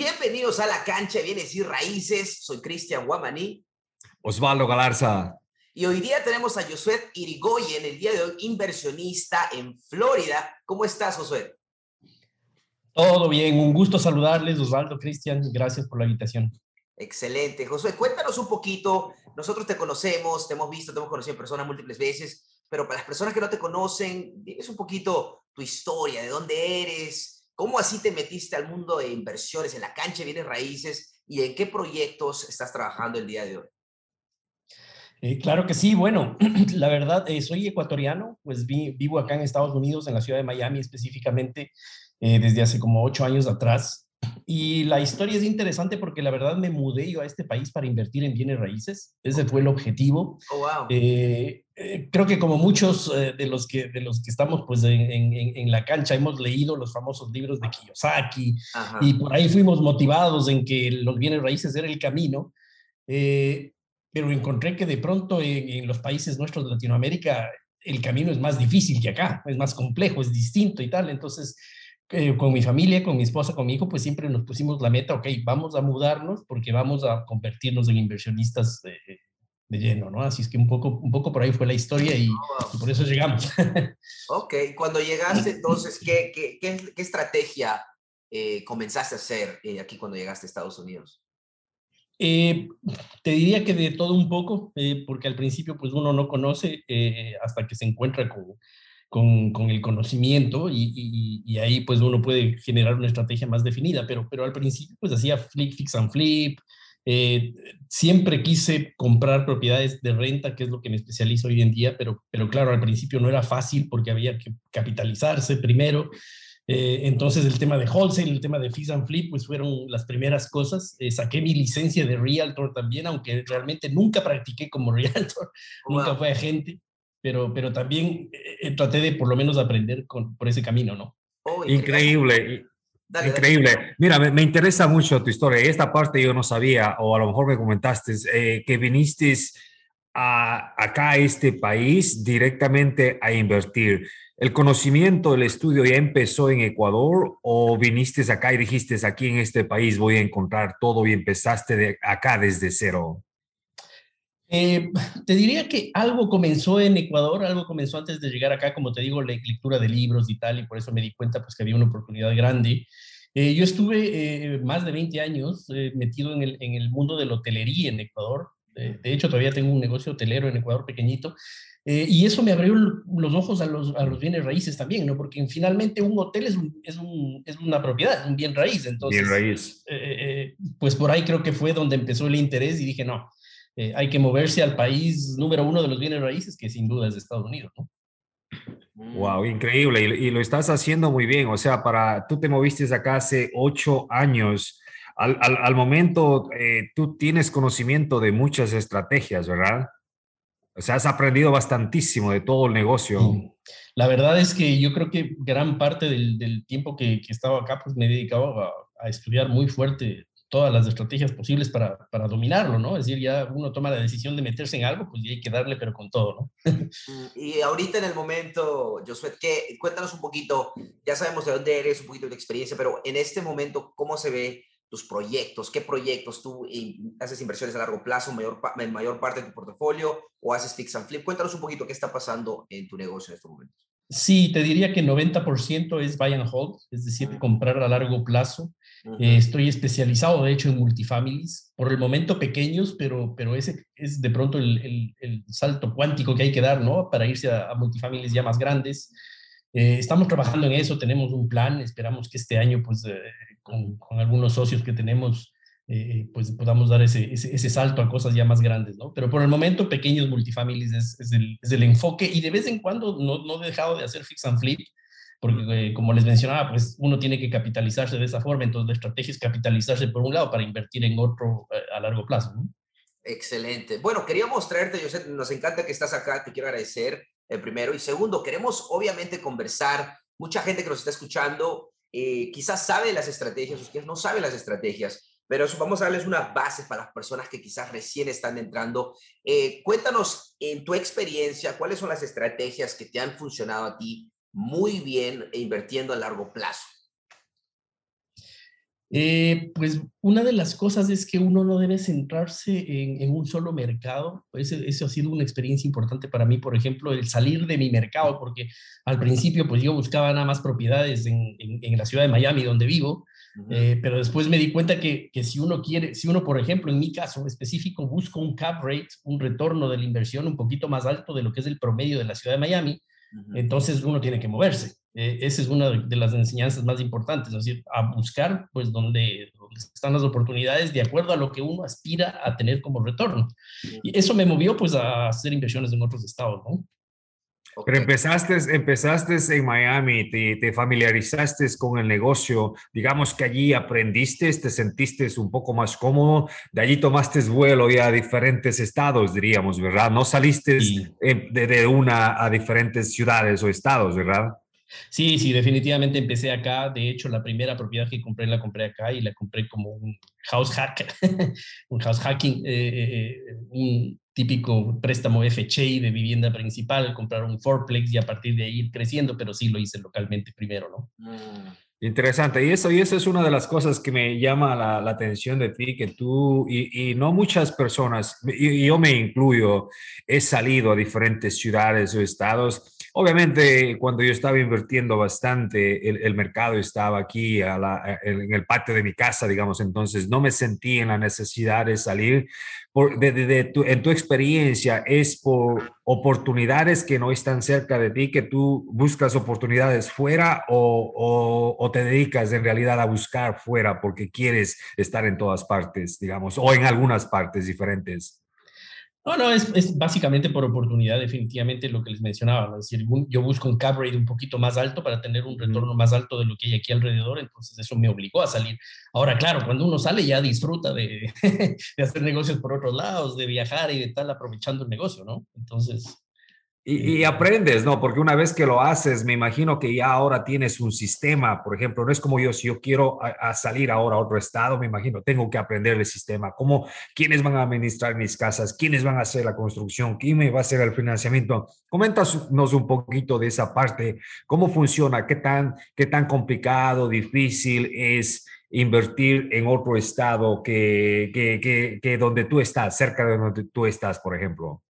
Bienvenidos a la cancha, Bienes y Raíces. Soy Cristian Guamaní. Osvaldo Galarza. Y hoy día tenemos a Josué Irigoyen, el día de hoy inversionista en Florida. ¿Cómo estás, Josué? Todo bien, un gusto saludarles, Osvaldo, Cristian. Gracias por la invitación. Excelente. Josué, cuéntanos un poquito. Nosotros te conocemos, te hemos visto, te hemos conocido en persona múltiples veces, pero para las personas que no te conocen, diles un poquito tu historia, de dónde eres, cómo así te metiste al mundo de inversiones en la cancha, bienes raíces y en qué proyectos estás trabajando el día de hoy. Eh, claro que sí, bueno, la verdad, eh, soy ecuatoriano, pues vivo acá en Estados Unidos, en la ciudad de Miami específicamente, eh, desde hace como ocho años atrás. Y la historia es interesante porque la verdad me mudé yo a este país para invertir en bienes raíces. Ese fue el objetivo. Oh, wow. Eh, eh, creo que como muchos eh, de, los que, de los que estamos pues en, en, en, la cancha hemos leído los famosos libros de Kiyosaki Ajá. y por ahí fuimos motivados en que los bienes raíces era el camino. pero encontré que de pronto en, en los países nuestros de Latinoamérica el camino es más difícil que acá, es más complejo, es distinto y tal. Entonces eh, con mi familia, con mi esposa, con mi hijo, pues siempre nos pusimos la meta, ok, vamos a mudarnos porque vamos a convertirnos en inversionistas de, de lleno, ¿no? Así es que un poco, un poco por ahí fue la historia y, Oh, wow. por eso llegamos. Ok, cuando llegaste, entonces, ¿qué, qué, qué, qué estrategia eh, comenzaste a hacer eh, aquí cuando llegaste a Estados Unidos? Eh, te diría que de todo un poco, eh, porque al principio pues uno no conoce eh, hasta que se encuentra con, con, con el conocimiento y, y, y, ahí pues uno puede generar una estrategia más definida, pero, pero al principio pues hacía flip, fix and flip, eh, siempre quise comprar propiedades de renta, que es lo que me especializo hoy en día, pero, pero claro, al principio no era fácil porque había que capitalizarse primero. Eh, entonces el tema de wholesale, el tema de fix and flip, pues fueron las primeras cosas. Eh, saqué mi licencia de realtor también, aunque realmente nunca practiqué como realtor, Wow. nunca fue agente, pero, pero también eh, traté de por lo menos aprender con, por ese camino, ¿no? Oh, Increíble, Dale, dale. increíble. Mira, me, me interesa mucho tu historia. Esta parte yo no sabía, o a lo mejor me comentaste, eh, que viniste a, acá a este país directamente a invertir. ¿El conocimiento, el estudio ya empezó en Ecuador o viniste acá y dijiste aquí en este país voy a encontrar todo y empezaste de acá desde cero? Eh, te diría que algo comenzó en Ecuador, algo comenzó antes de llegar acá, como te digo, la lectura de libros y tal, y por eso me di cuenta pues, que había una oportunidad grande. Eh, yo estuve eh, más de 20 años eh, metido en el, en el, mundo de la hotelería en Ecuador. de hecho, todavía tengo un negocio hotelero en Ecuador pequeñito. Eh, y eso me abrió los ojos a los, a los, bienes raíces también, ¿no? Porque finalmente un hotel es, un, es, un, es una propiedad, un bien raíz. Entonces, bien raíz. Eh, pues por ahí creo que fue donde empezó el interés y dije, no, eh, hay que moverse al país número uno de los bienes raíces, que sin duda es Estados Unidos, ¿no? Wow, increíble. Y, y, lo estás haciendo muy bien. O sea, para tú te moviste acá hace ocho años. Al, al, al momento, eh, tú tienes conocimiento de muchas estrategias, ¿verdad? O sea, has aprendido bastantísimo de todo el negocio. Sí. La verdad es que yo creo que gran parte del, del tiempo que, que, estaba acá, pues me he dedicado a, a, estudiar muy fuerte todas las estrategias posibles para, para, dominarlo, ¿no? Es decir, ya uno toma la decisión de meterse en algo, pues ya hay que darle, pero con todo, ¿no? Y ahorita en el momento, Josué, ¿qué? cuéntanos un poquito, ya sabemos de dónde eres, un poquito de tu experiencia, pero en este momento, ¿cómo se ve tus proyectos? ¿Qué proyectos tú haces inversiones a largo plazo, mayor, en mayor parte de tu portafolio, o haces fix and flip? Cuéntanos un poquito qué está pasando en tu negocio en estos momentos. Sí, te diría que 90% es buy and hold, es decir, comprar a largo plazo. Uh -huh. eh, estoy especializado, de hecho, en multifamilies, por el momento pequeños, pero, pero ese es de pronto el, el, el salto cuántico que hay que dar, ¿no? Para irse a, a multifamilies ya más grandes. Eh, estamos trabajando en eso, tenemos un plan, esperamos que este año, pues, eh, con, con, algunos socios que tenemos, pues podamos dar ese, ese, ese, salto a cosas ya más grandes, ¿no? Pero por el momento, pequeños multifamilies es, es, el, es el, enfoque y de vez en cuando no, no, he dejado de hacer fix and flip, porque eh, como les mencionaba, pues uno tiene que capitalizarse de esa forma, entonces la estrategia es capitalizarse por un lado para invertir en otro eh, a largo plazo, ¿no? Excelente. Bueno, queríamos traerte, José, nos encanta que estás acá, te quiero agradecer eh, primero. Y segundo, queremos obviamente conversar, mucha gente que nos está escuchando eh, quizás sabe las estrategias, ustedes no saben las estrategias, pero vamos a darles unas bases para las personas que quizás recién están entrando. Eh, cuéntanos en tu experiencia, cuáles son las estrategias que te han funcionado a ti muy bien e invirtiendo a largo plazo. Eh, pues una de las cosas es que uno no debe centrarse en, un solo mercado. eso ha sido una experiencia importante para mí, por ejemplo, el salir de mi mercado, porque al principio pues yo buscaba nada más propiedades en, la ciudad de Miami, donde vivo, eh, pero después me di cuenta que, que, si uno quiere, si uno, por ejemplo, en mi caso específico, busca un cap rate, un retorno de la inversión un poquito más alto de lo que es el promedio de la ciudad de Miami, entonces uno tiene que moverse. Eh, esa es una de las enseñanzas más importantes, es decir, a buscar pues donde, están las oportunidades de acuerdo a lo que uno aspira a tener como retorno. Y eso me movió pues a hacer inversiones en otros estados, ¿no? Pero empezaste, empezaste en Miami, te, te, familiarizaste con el negocio, digamos que allí aprendiste, te sentiste un poco más cómodo, de allí tomaste vuelo ya a diferentes estados, diríamos, ¿verdad? No saliste de, de, una a diferentes ciudades o estados, ¿verdad? Sí, sí, definitivamente empecé acá. De hecho, la primera propiedad que compré la compré acá y la compré como un house hack, un house hacking, eh, eh, eh, un típico préstamo FHA de vivienda principal, comprar un fourplex y a partir de ahí ir creciendo, pero sí lo hice localmente primero, ¿no? Mm. Interesante. Y eso, y eso es una de las cosas que me llama la, atención de ti, que tú y, no muchas personas, y, yo me incluyo, he salido a diferentes ciudades o estados. Obviamente, cuando yo estaba invirtiendo bastante, el, mercado estaba aquí en el patio de mi casa, digamos, entonces no me sentí en la necesidad de salir, de, en tu experiencia, ¿es por oportunidades que no están cerca de ti, que tú buscas oportunidades fuera o, o, te dedicas en realidad a buscar fuera porque quieres estar en todas partes, digamos, o en algunas partes diferentes? No, no, es, es, básicamente por oportunidad, definitivamente lo que les mencionaba. Es decir, yo busco un cap rate un poquito más alto para tener un retorno más alto de lo que hay aquí alrededor, entonces eso me obligó a salir. Ahora, claro, cuando uno sale ya disfruta de, de hacer negocios por otros lados, de viajar y de estar aprovechando el negocio, ¿no? Entonces, y, aprendes, ¿no? Porque una vez que lo haces, me imagino que ya ahora tienes un sistema, por ejemplo, no es como yo, si yo quiero a, salir ahora a otro estado, me imagino, tengo que aprender el sistema, cómo, quiénes van a administrar mis casas, quiénes van a hacer la construcción, quién me va a hacer el financiamiento. Coméntanos un poquito de esa parte, cómo funciona, qué tan, qué tan complicado, difícil es invertir en otro estado que, que, que, que donde tú estás, cerca de donde tú estás, por ejemplo.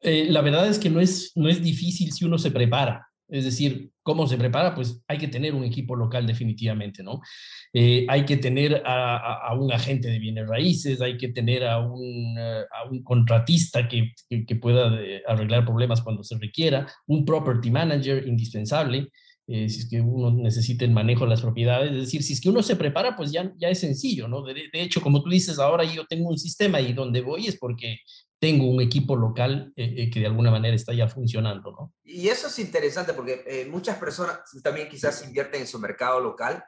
Eh, la verdad es que no es, no es difícil si uno se prepara. Es decir, ¿cómo se prepara? Pues hay que tener un equipo local definitivamente, ¿no? Eh, hay que tener a, un agente de bienes raíces, hay que tener a un, eh, a un contratista que, que, pueda arreglar problemas cuando se requiera, un property manager indispensable, si es que uno necesita el manejo de las propiedades. Es decir, si es que uno se prepara, pues ya, ya es sencillo, ¿no? De, de hecho, como tú dices, ahora yo tengo un sistema y donde voy es porque tengo un equipo local eh, eh, que de alguna manera está ya funcionando, ¿no? Y eso es interesante porque eh, muchas personas también quizás invierten en su mercado local,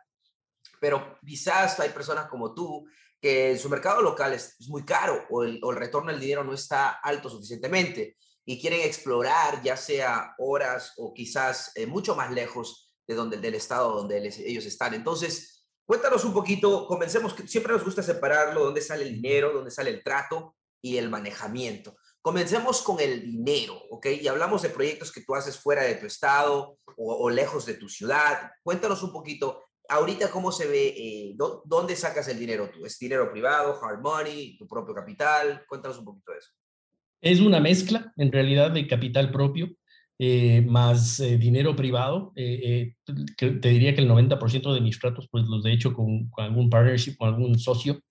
pero quizás hay personas como tú que su mercado local es, muy caro o el, retorno del dinero no está alto suficientemente y quieren explorar ya sea horas o quizás mucho más lejos de donde del estado donde ellos están. Entonces, cuéntanos un poquito, comencemos, que siempre nos gusta separarlo, dónde sale el dinero, dónde sale el trato y el manejamiento. Comencemos con el dinero, ¿ok? Y hablamos de proyectos que tú haces fuera de tu estado o, lejos de tu ciudad. Cuéntanos un poquito, ahorita cómo se ve, eh, dónde sacas el dinero tú. ¿Es dinero privado, hard money, tu propio capital? Cuéntanos un poquito de eso. Es una mezcla, en realidad, de capital propio eh, más eh, dinero privado. te diría que el 90% de mis tratos, pues los he hecho con, con algún partnership, con algún socio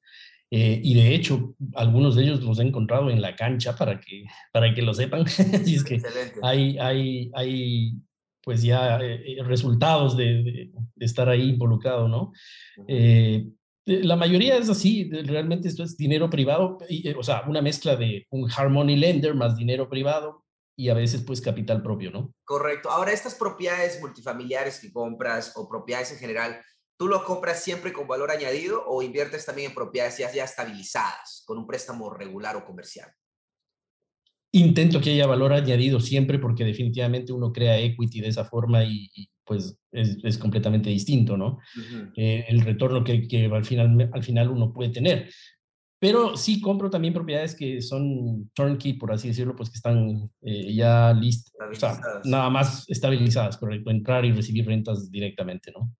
eh, y de hecho, algunos de ellos los he encontrado en la cancha para que, para que lo sepan. y es que hay, hay, hay pues ya eh, eh, resultados de, de, estar ahí involucrado, ¿no? la mayoría es así, realmente esto es dinero privado, o sea, una mezcla de un harmony lender más dinero privado y a veces pues capital propio, ¿no? Correcto. Ahora, estas propiedades multifamiliares que compras o propiedades en general, ¿Tú lo compras siempre con valor añadido o inviertes también en propiedades ya, estabilizadas con un préstamo regular o comercial? Intento que haya valor añadido siempre porque definitivamente uno crea equity de esa forma y, pues es, completamente distinto, ¿no? Eh, el retorno que, que, al, final, al final uno puede tener. Pero sí compro también propiedades que son turnkey, por así decirlo, pues que están eh, ya listas, o sea, nada más estabilizadas, correcto, entrar y recibir rentas directamente, ¿no?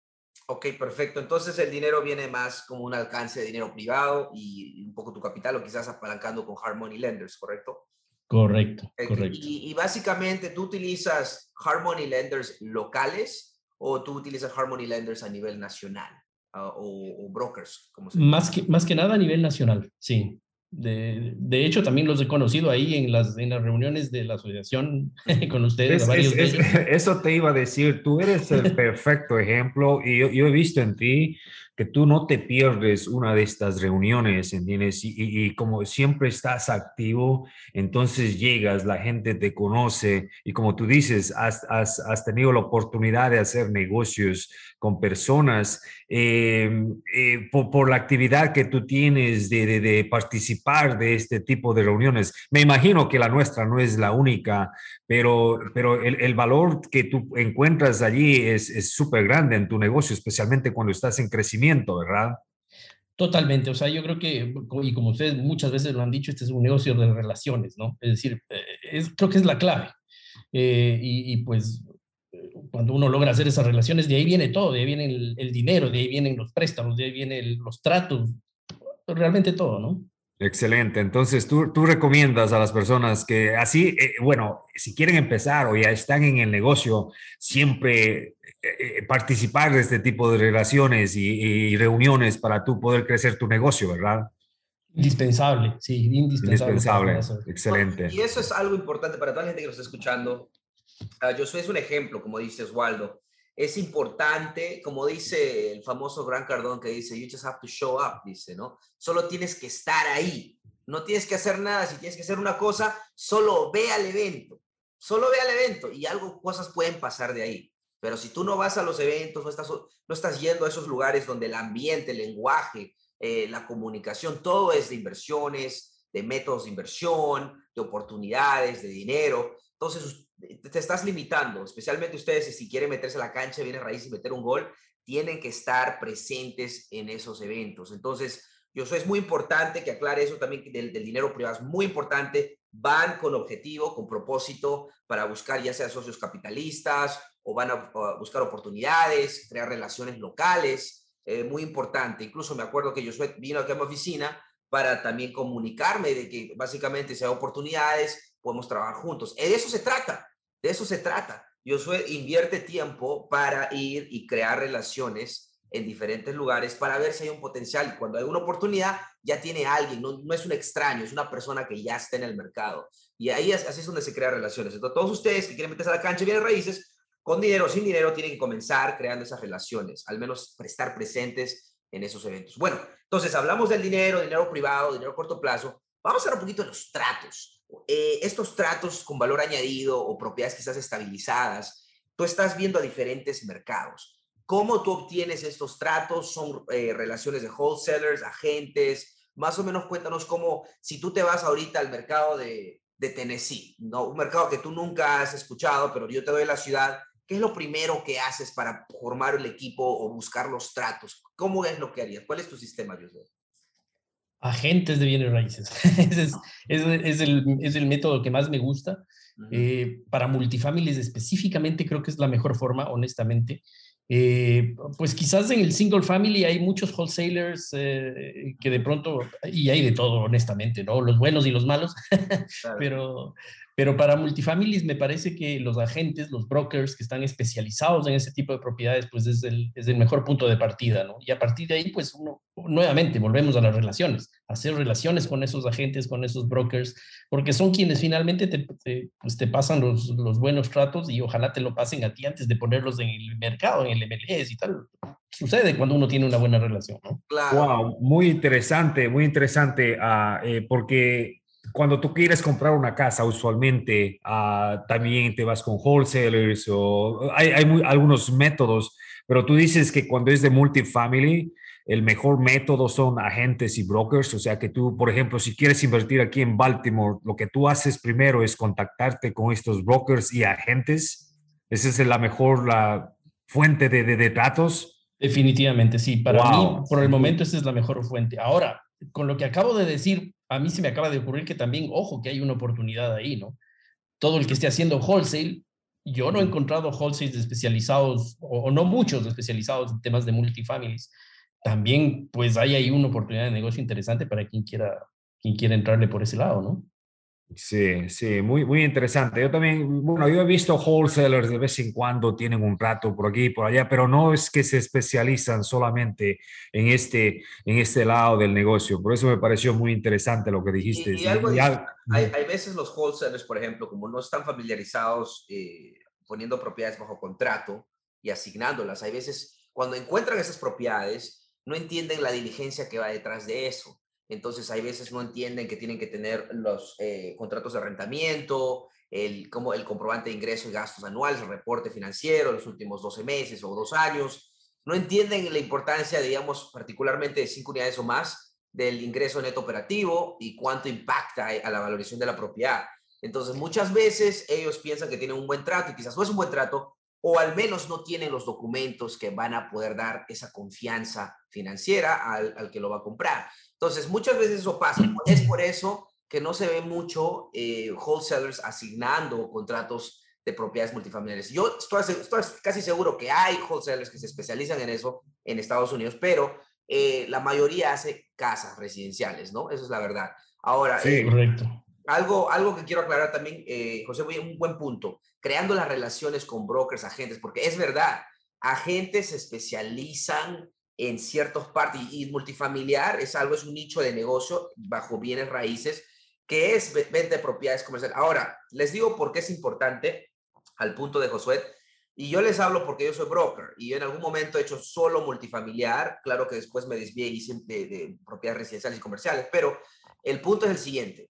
Ok, perfecto. Entonces el dinero viene más como un alcance de dinero privado y un poco tu capital o quizás apalancando con Harmony Lenders, ¿correcto? Correcto, correcto. Y, básicamente tú utilizas Harmony Lenders locales o tú utilizas Harmony Lenders a nivel nacional ah, o, brokers. Como más, que, más que nada a nivel nacional, sí. De, de, hecho, también los he conocido ahí en las, en las reuniones de la asociación con ustedes. eso te iba a decir, tú eres el perfecto ejemplo y yo, yo, he visto en ti que tú no te pierdes una de estas reuniones, ¿entiendes? Y, y, como siempre estás activo, entonces llegas, la gente te conoce y como tú dices, has, has, has tenido la oportunidad de hacer negocios con personas em, eh, por, por, la actividad que tú tienes de, de, de, participar de este tipo de reuniones. Me imagino que la nuestra no es la única, pero, pero el, el valor que tú encuentras allí es súper grande en tu negocio, especialmente cuando estás en crecimiento ¿verdad? Totalmente, o sea, yo creo que, y como ustedes muchas veces lo han dicho, este es un negocio de relaciones, ¿no? Es decir, eh, es, creo que es la clave. Eh, y, pues cuando uno logra hacer esas relaciones, de ahí viene todo, de ahí viene el, dinero, de ahí vienen los préstamos, de ahí vienen los tratos, realmente todo, ¿no? Excelente. Entonces, tú, tú recomiendas a las personas que así, eh, bueno, si quieren empezar o ya están en el negocio, siempre eh, participar de este tipo de relaciones y, reuniones para tú poder crecer tu negocio, ¿verdad? Indispensable, sí, indispensable. Indispensable, excelente. Y eso es algo importante para toda la gente que nos está escuchando. Uh, yo soy un ejemplo, como dice Oswaldo. Es importante, como dice el famoso Gran Cardón que dice, you just have to show up, dice, ¿no? Solo tienes que estar ahí. No tienes que hacer nada. Si tienes que hacer una cosa, solo ve al evento. Solo ve al evento y algo, cosas pueden pasar de ahí. Pero si tú no vas a los eventos, no estás, no estás yendo a esos lugares donde el ambiente, el lenguaje, eh, la comunicación, todo es de inversiones, de métodos de inversión, de oportunidades, de dinero. Entonces, te estás limitando, especialmente ustedes, si quieren meterse a la cancha, viene raíz y meter un gol, tienen que estar presentes en esos eventos. Entonces, yo eso es muy importante que aclare eso también del, del dinero privado, es muy importante. Van con objetivo, con propósito para buscar ya sea socios capitalistas o van a, buscar oportunidades, crear relaciones locales, eh, muy importante. Incluso me acuerdo que Josué vino aquí a mi oficina para también comunicarme de que básicamente si hay oportunidades, podemos trabajar juntos. De eso se trata, de eso se trata. Josué invierte tiempo para ir y crear relaciones en diferentes lugares para ver si hay un potencial. Cuando hay una oportunidad, ya tiene alguien, no, no es un extraño, es una persona que ya está en el mercado. Y ahí es, así es donde se crean relaciones. Entonces, todos ustedes que quieren meterse a la cancha y vienen raíces, con dinero o sin dinero, tienen que comenzar creando esas relaciones, al menos estar presentes en esos eventos. Bueno, entonces hablamos del dinero, dinero privado, dinero a corto plazo. Vamos a hablar un poquito de los tratos. Eh, estos tratos con valor añadido o propiedades quizás estabilizadas, tú estás viendo a diferentes mercados. ¿Cómo tú obtienes estos tratos? ¿Son eh, relaciones de wholesalers, agentes? Más o menos cuéntanos cómo, si tú te vas ahorita al mercado de, de Tennessee, ¿no? un mercado que tú nunca has escuchado, pero yo te doy la ciudad, ¿Qué es lo primero que haces para formar el equipo o buscar los tratos? ¿Cómo es lo que harías? ¿Cuál es tu sistema, José? Agentes de bienes raíces. Ese es, es, el, es, el, método que más me gusta. Eh, para multifamilies específicamente creo que es la mejor forma, honestamente. Eh, pues quizás en el single family hay muchos wholesalers eh, que de pronto, y hay de todo, honestamente, ¿no? Los buenos y los malos, pero, pero para multifamilies me parece que los agentes, los brokers que están especializados en ese tipo de propiedades, pues es el, es el mejor punto de partida, ¿no? Y a partir de ahí, pues uno, nuevamente, volvemos a las relaciones, hacer relaciones con esos agentes, con esos brokers, porque son quienes finalmente te, pues te pasan los, los, buenos tratos y ojalá te lo pasen a ti antes de ponerlos en el mercado, en el MLS y tal. Sucede cuando uno tiene una buena relación, ¿no? Claro. Wow, muy interesante, muy interesante, uh, eh, porque cuando tú quieres comprar una casa, usualmente uh, también te vas con wholesalers o hay, hay algunos métodos, pero tú dices que cuando es de multifamily, el mejor método son agentes y brokers, o sea que tú, por ejemplo, si quieres invertir aquí en Baltimore, lo que tú haces primero es contactarte con estos brokers y agentes. Esa es la mejor la fuente de, de, de datos. Definitivamente, sí. Para mí, por el momento, esa es la mejor fuente. Ahora, con lo que acabo de decir, a mí se me acaba de ocurrir que también, ojo, que hay una oportunidad ahí, ¿no? Todo el que esté haciendo wholesale Yo no he encontrado wholesales especializados, o, no muchos especializados en temas de multifamilies. También, pues, hay ahí una oportunidad de negocio interesante para quien quiera, quien quiera entrarle por ese lado, ¿no? Sí, sí, muy, muy interesante. Yo también, bueno, yo he visto wholesalers de vez en cuando tienen un rato por aquí y por allá, pero no es que se especializan solamente en este, en este lado del negocio. Por eso me pareció muy interesante lo que dijiste. Y, algo hay, hay, veces los wholesalers, por ejemplo, como no están familiarizados eh, poniendo propiedades bajo contrato y asignándolas, hay veces cuando encuentran esas propiedades, no entienden la diligencia que va detrás de eso. Entonces, hay veces no entienden que tienen que tener los eh, contratos de arrendamiento, el, como el comprobante de ingresos y gastos anuales, el reporte financiero, los últimos 12 meses o dos años. No entienden la importancia, digamos, particularmente de cinco unidades o más del ingreso neto operativo y cuánto impacta a la valorización de la propiedad. Entonces, muchas veces ellos piensan que tienen un buen trato y quizás no es un buen trato, o al menos no tienen los documentos que van a poder dar esa confianza financiera al, al que lo va a comprar. Entonces, muchas veces eso pasa. Es por eso que no se ve mucho eh, wholesalers asignando contratos de propiedades multifamiliares. Yo estoy, estoy, casi seguro que hay wholesalers que se especializan en eso en Estados Unidos, pero eh, la mayoría hace casas residenciales, ¿no? Esa es la verdad. Ahora, sí, eh, correcto. Algo, algo que quiero aclarar también, José, un buen punto, creando las relaciones con brokers, agentes, porque es verdad, agentes se especializan en ciertos partes y multifamiliar es algo, es un nicho de negocio bajo bienes raíces que es venta de propiedades comerciales. Ahora, les digo por qué es importante al punto de Josué. Y yo les hablo porque yo soy broker y yo en algún momento he hecho solo multifamiliar. Claro que después me desvié y hice de, de propiedades residenciales y comerciales, pero el punto es el siguiente.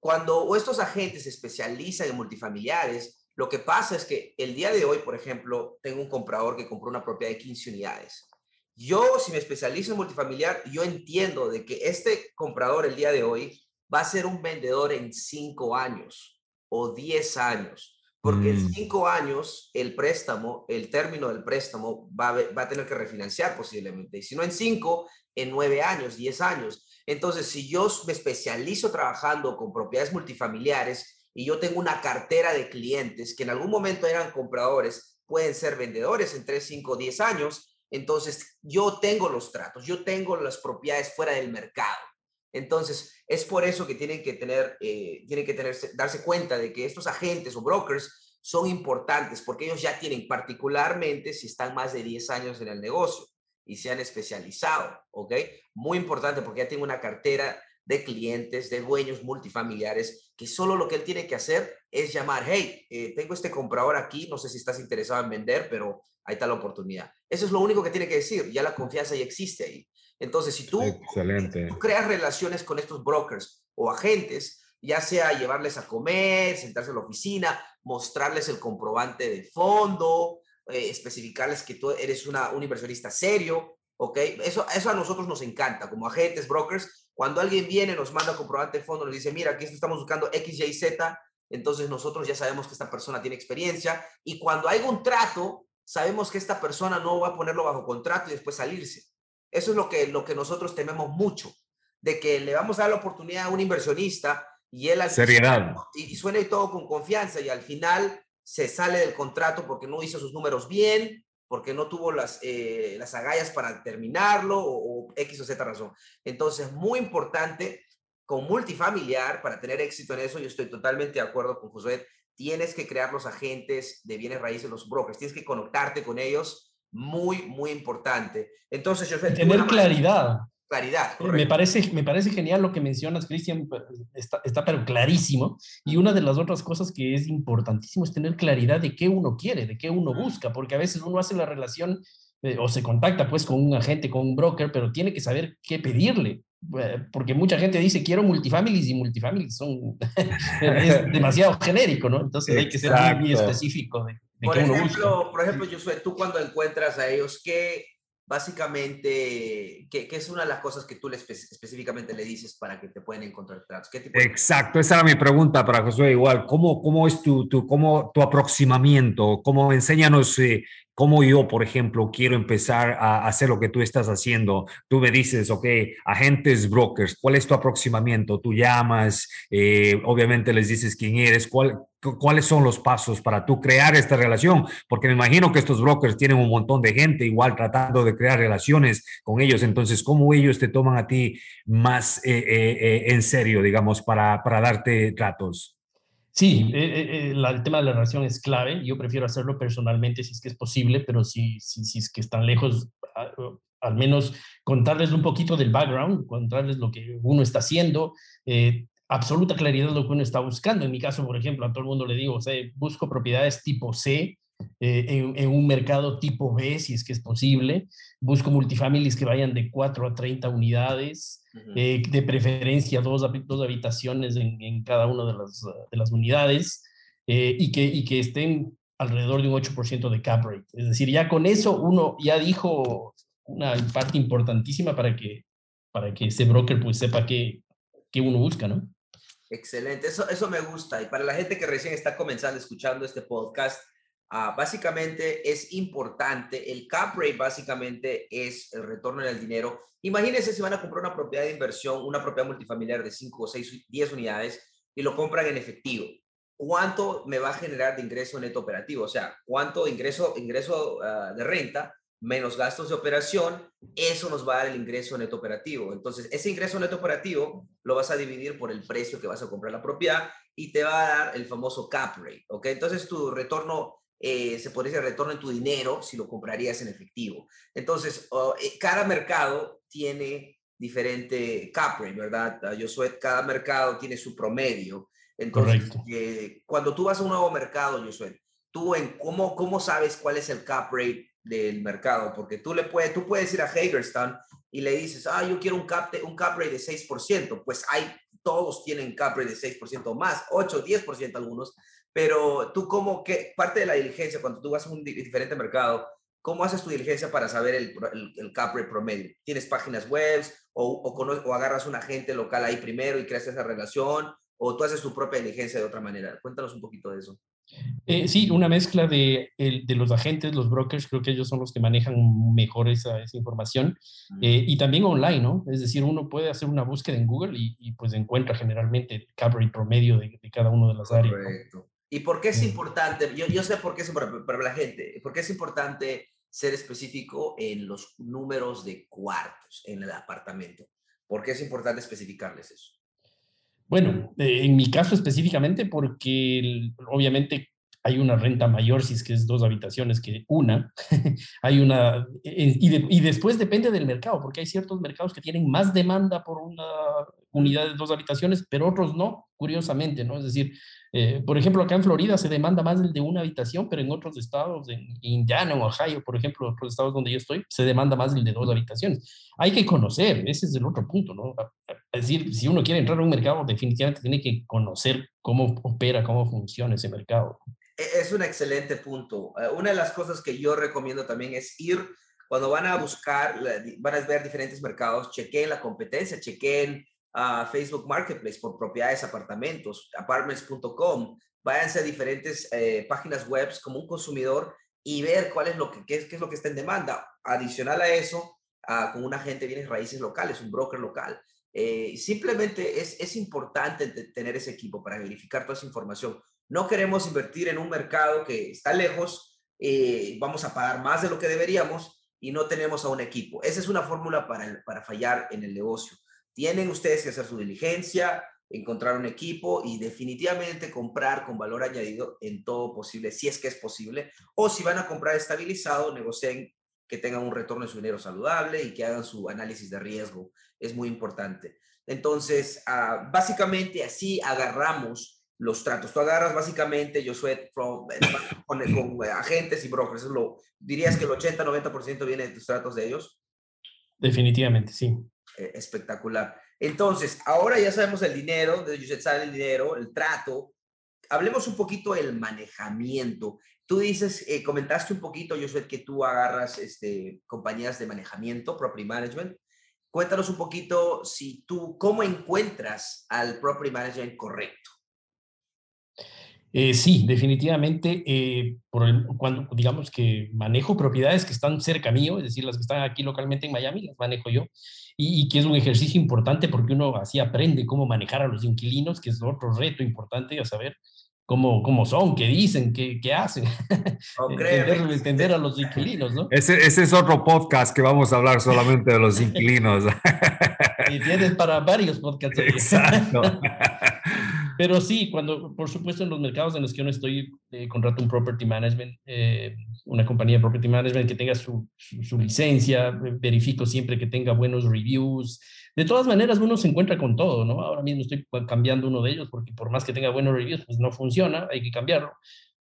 Cuando estos agentes se especializan en multifamiliares, lo que pasa es que el día de hoy, por ejemplo, tengo un comprador que compró una propiedad de 15 unidades. Yo, si me especializo en multifamiliar, yo entiendo de que este comprador el día de hoy va a ser un vendedor en cinco años o diez años, porque en mm. cinco años el préstamo, el término del préstamo va a, va a tener que refinanciar posiblemente, y si no en cinco, en nueve años, diez años. Entonces, si yo me especializo trabajando con propiedades multifamiliares y yo tengo una cartera de clientes que en algún momento eran compradores, pueden ser vendedores en tres, cinco, diez años, entonces, yo tengo los tratos, yo tengo las propiedades fuera del mercado. Entonces, es por eso que tienen que tener, eh, tienen que darse cuenta de que estos agentes o brokers son importantes porque ellos ya tienen, particularmente si están más de 10 años en el negocio y se han especializado, ¿ok? Muy importante porque ya tienen una cartera de clientes, de dueños multifamiliares, que solo lo que él tiene que hacer es llamar, hey, eh, tengo este comprador aquí, no sé si estás interesado en vender, pero ahí está la oportunidad. Eso es lo único que tiene que decir, ya la confianza ya existe ahí. Entonces, si tú, Excelente. tú creas relaciones con estos brokers o agentes, ya sea llevarles a comer, sentarse en la oficina, mostrarles el comprobante de fondo, eh, especificarles que tú eres una, un inversionista serio, ¿ok? Eso, eso a nosotros nos encanta, como agentes, brokers, cuando alguien viene, nos manda comprobante de fondo, nos dice, mira, aquí estamos buscando X, Y, Z, entonces nosotros ya sabemos que esta persona tiene experiencia y cuando hay un trato, sabemos que esta persona no va a ponerlo bajo contrato y después salirse. Eso es lo que, lo que nosotros tememos mucho, de que le vamos a dar la oportunidad a un inversionista y él... Al Seriedad. Y, y suene todo con confianza y al final se sale del contrato porque no hizo sus números bien, porque no tuvo las, eh, las agallas para terminarlo o, o, X o Z razón. Entonces, muy importante con multifamiliar para tener éxito en eso. Yo estoy totalmente de acuerdo con Josué tienes que crear los agentes de bienes raíces, los brokers, tienes que conectarte con ellos, muy, muy importante. Entonces, yo... Tener claridad. Claridad. Me parece, me parece genial lo que mencionas, Cristian, pues, está, está pero clarísimo. Y una de las otras cosas que es importantísimo es tener claridad de qué uno quiere, de qué uno busca, porque a veces uno hace la relación eh, o se contacta pues con un agente, con un broker, pero tiene que saber qué pedirle. Eh, porque mucha gente dice quiero multifamilies y multifamilies son es demasiado genérico, ¿no? Entonces hay que ser muy, específico de, por, ejemplo, por ejemplo, Josué, tú cuando encuentras a ellos, ¿qué básicamente, qué, es una de las cosas que tú les específicamente le dices para que te puedan encontrar tratos? ¿Qué tipo Exacto, esa era mi pregunta para Josué igual. ¿Cómo, cómo es tu, tu, cómo, tu aproximamiento? ¿Cómo enséñanos eh, cómo yo, por ejemplo, quiero empezar a hacer lo que tú estás haciendo. Tú me dices, ok, agentes, brokers, ¿cuál es tu aproximamiento? Tú llamas, eh, obviamente les dices quién eres, cuál, ¿Cuáles son los pasos para tú crear esta relación? Porque me imagino que estos brokers tienen un montón de gente igual tratando de crear relaciones con ellos. Entonces, ¿cómo ellos te toman a ti más eh, eh, en serio, digamos, para, para darte tratos? Sí, el tema de la relación es clave. Yo prefiero hacerlo personalmente si es que es posible, pero si, si, si es que están lejos, al menos contarles un poquito del background, contarles lo que uno está haciendo, eh, absoluta claridad lo que uno está buscando. En mi caso, por ejemplo, a todo el mundo le digo, o sea, busco propiedades tipo C eh, en, un mercado tipo B, si es que es posible. Busco multifamilies que vayan de 4 a 30 unidades, eh, de preferencia dos, dos habitaciones en, cada una de las, de las unidades y, que, y que estén alrededor de un 8% de cap rate. Es decir, ya con eso uno ya dijo una parte importantísima para que, para que ese broker pues sepa qué, qué uno busca, ¿no? Excelente, eso, eso me gusta. Y para la gente que recién está comenzando escuchando este podcast, uh, básicamente es importante, el cap rate básicamente es el retorno del dinero. Imagínense si van a comprar una propiedad de inversión, una propiedad multifamiliar de 5 o 6, 10 unidades y lo compran en efectivo. ¿Cuánto me va a generar de ingreso neto operativo? O sea, ¿cuánto ingreso, ingreso uh, de renta menos gastos de operación, eso nos va a dar el ingreso neto operativo. Entonces, ese ingreso neto operativo lo vas a dividir por el precio que vas a comprar la propiedad y te va a dar el famoso cap rate, ¿ok? Entonces, tu retorno, eh, se podría decir retorno en tu dinero si lo comprarías en efectivo. Entonces, eh, cada mercado tiene diferente cap rate, ¿verdad? Yo soy, cada mercado tiene su promedio. Entonces, eh, cuando tú vas a un nuevo mercado, yo soy, tú en cómo, cómo sabes cuál es el cap rate del mercado, porque tú le puedes, tú puedes ir a Hagerstown y le dices, ah, yo quiero un cap, un cap rate de 6%, pues hay, todos tienen cap rate de 6% más, 8, 10% algunos, pero tú como que parte de la diligencia, cuando tú vas a un diferente mercado, ¿cómo haces tu diligencia para saber el, el, cap rate promedio? ¿Tienes páginas web o, o, o agarras un agente local ahí primero y creas esa relación? ¿O tú haces tu propia diligencia de otra manera? Cuéntanos un poquito de eso. Eh, sí, una mezcla de, de, los agentes, los brokers, creo que ellos son los que manejan mejor esa, esa información. Eh, y también online, ¿no? Es decir, uno puede hacer una búsqueda en Google y, pues encuentra generalmente el coverage promedio de, de, cada una de las áreas. Correcto. ¿Y por qué es importante? Yo, yo sé por qué es importante para la gente. ¿Por qué es importante ser específico en los números de cuartos en el apartamento? ¿Por qué es importante especificarles eso? Bueno, eh, en mi caso específicamente porque obviamente hay una renta mayor si es que es dos habitaciones que una. hay una, y, después depende del mercado, porque hay ciertos mercados que tienen más demanda por una unidad de dos habitaciones, pero otros no, curiosamente, ¿no? Es decir, eh, por ejemplo, acá en Florida se demanda más el de una habitación, pero en otros estados, en Indiana, en Ohio, por ejemplo, otros estados donde yo estoy, se demanda más el de dos habitaciones. Hay que conocer, ese es el otro punto, ¿no? Es decir, si uno quiere entrar a un mercado, definitivamente tiene que conocer cómo opera, cómo funciona ese mercado. E-, es un excelente punto. Eh, una de las cosas que yo recomiendo también es ir, cuando van a buscar, van a ver diferentes mercados, chequen la competencia, chequen a Facebook Marketplace por propiedades, apartamentos, apartments.com, váyanse a diferentes eh, páginas web como un consumidor y ver cuál es lo que, qué es, lo que está en demanda. Adicional a eso, con un agente de raíces locales, un broker local. Eh, simplemente es, es importante tener ese equipo para verificar toda esa información. No queremos invertir en un mercado que está lejos, eh, vamos a pagar más de lo que deberíamos y no tenemos a un equipo. Esa es una fórmula para, para fallar en el negocio. Tienen ustedes que hacer su diligencia, encontrar un equipo y definitivamente comprar con valor añadido en todo posible, si es que es posible. O si van a comprar estabilizado, negocien que tengan un retorno de su dinero saludable y que hagan su análisis de riesgo. Es muy importante. Entonces, ah, básicamente así agarramos los tratos. Tú agarras básicamente, yo soy con, agentes y brokers, dirías que el 80-90% viene de tus tratos de ellos. Definitivamente, sí. Eh, espectacular. Entonces, ahora ya sabemos el dinero, de usted sabe el dinero, el trato. Hablemos un poquito del manejamiento. Tú dices, eh, comentaste un poquito, sé que tú agarras este, compañías de manejamiento, property management. Cuéntanos un poquito si tú, cómo encuentras al property management correcto. Eh, sí, definitivamente, eh, por el, cuando digamos que manejo propiedades que están cerca mío, es decir, las que están aquí localmente en Miami, las manejo yo, y, que es un ejercicio importante porque uno así aprende cómo manejar a los inquilinos, que es otro reto importante a saber. cómo, cómo son, qué dicen, qué, qué hacen. entender, entender, a los inquilinos, ¿no? Ese, ese, es otro podcast que vamos a hablar solamente de los inquilinos. y tienes para varios podcasts. Exacto. Pero sí, cuando, por supuesto, en los mercados en los que yo no estoy, eh, contrato un property management, eh, una compañía de property management que tenga su, su, licencia, verifico siempre que tenga buenos reviews. De todas maneras, uno se encuentra con todo, ¿no? Ahora mismo estoy cambiando uno de ellos porque por más que tenga buenos reviews, pues no funciona, hay que cambiarlo.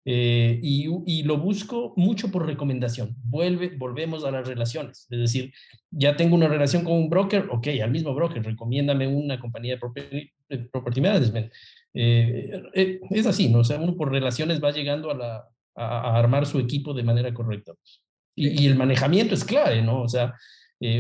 Eh, y, y, lo busco mucho por recomendación. Vuelve, volvemos a las relaciones. Es decir, ya tengo una relación con un broker, ok, al mismo broker, recomiéndame una compañía de property, property management. Eh, eh, es así, ¿no? O sea, uno por relaciones va llegando a, la, a, armar su equipo de manera correcta. Y, y, el manejamiento es clave, ¿no? O sea,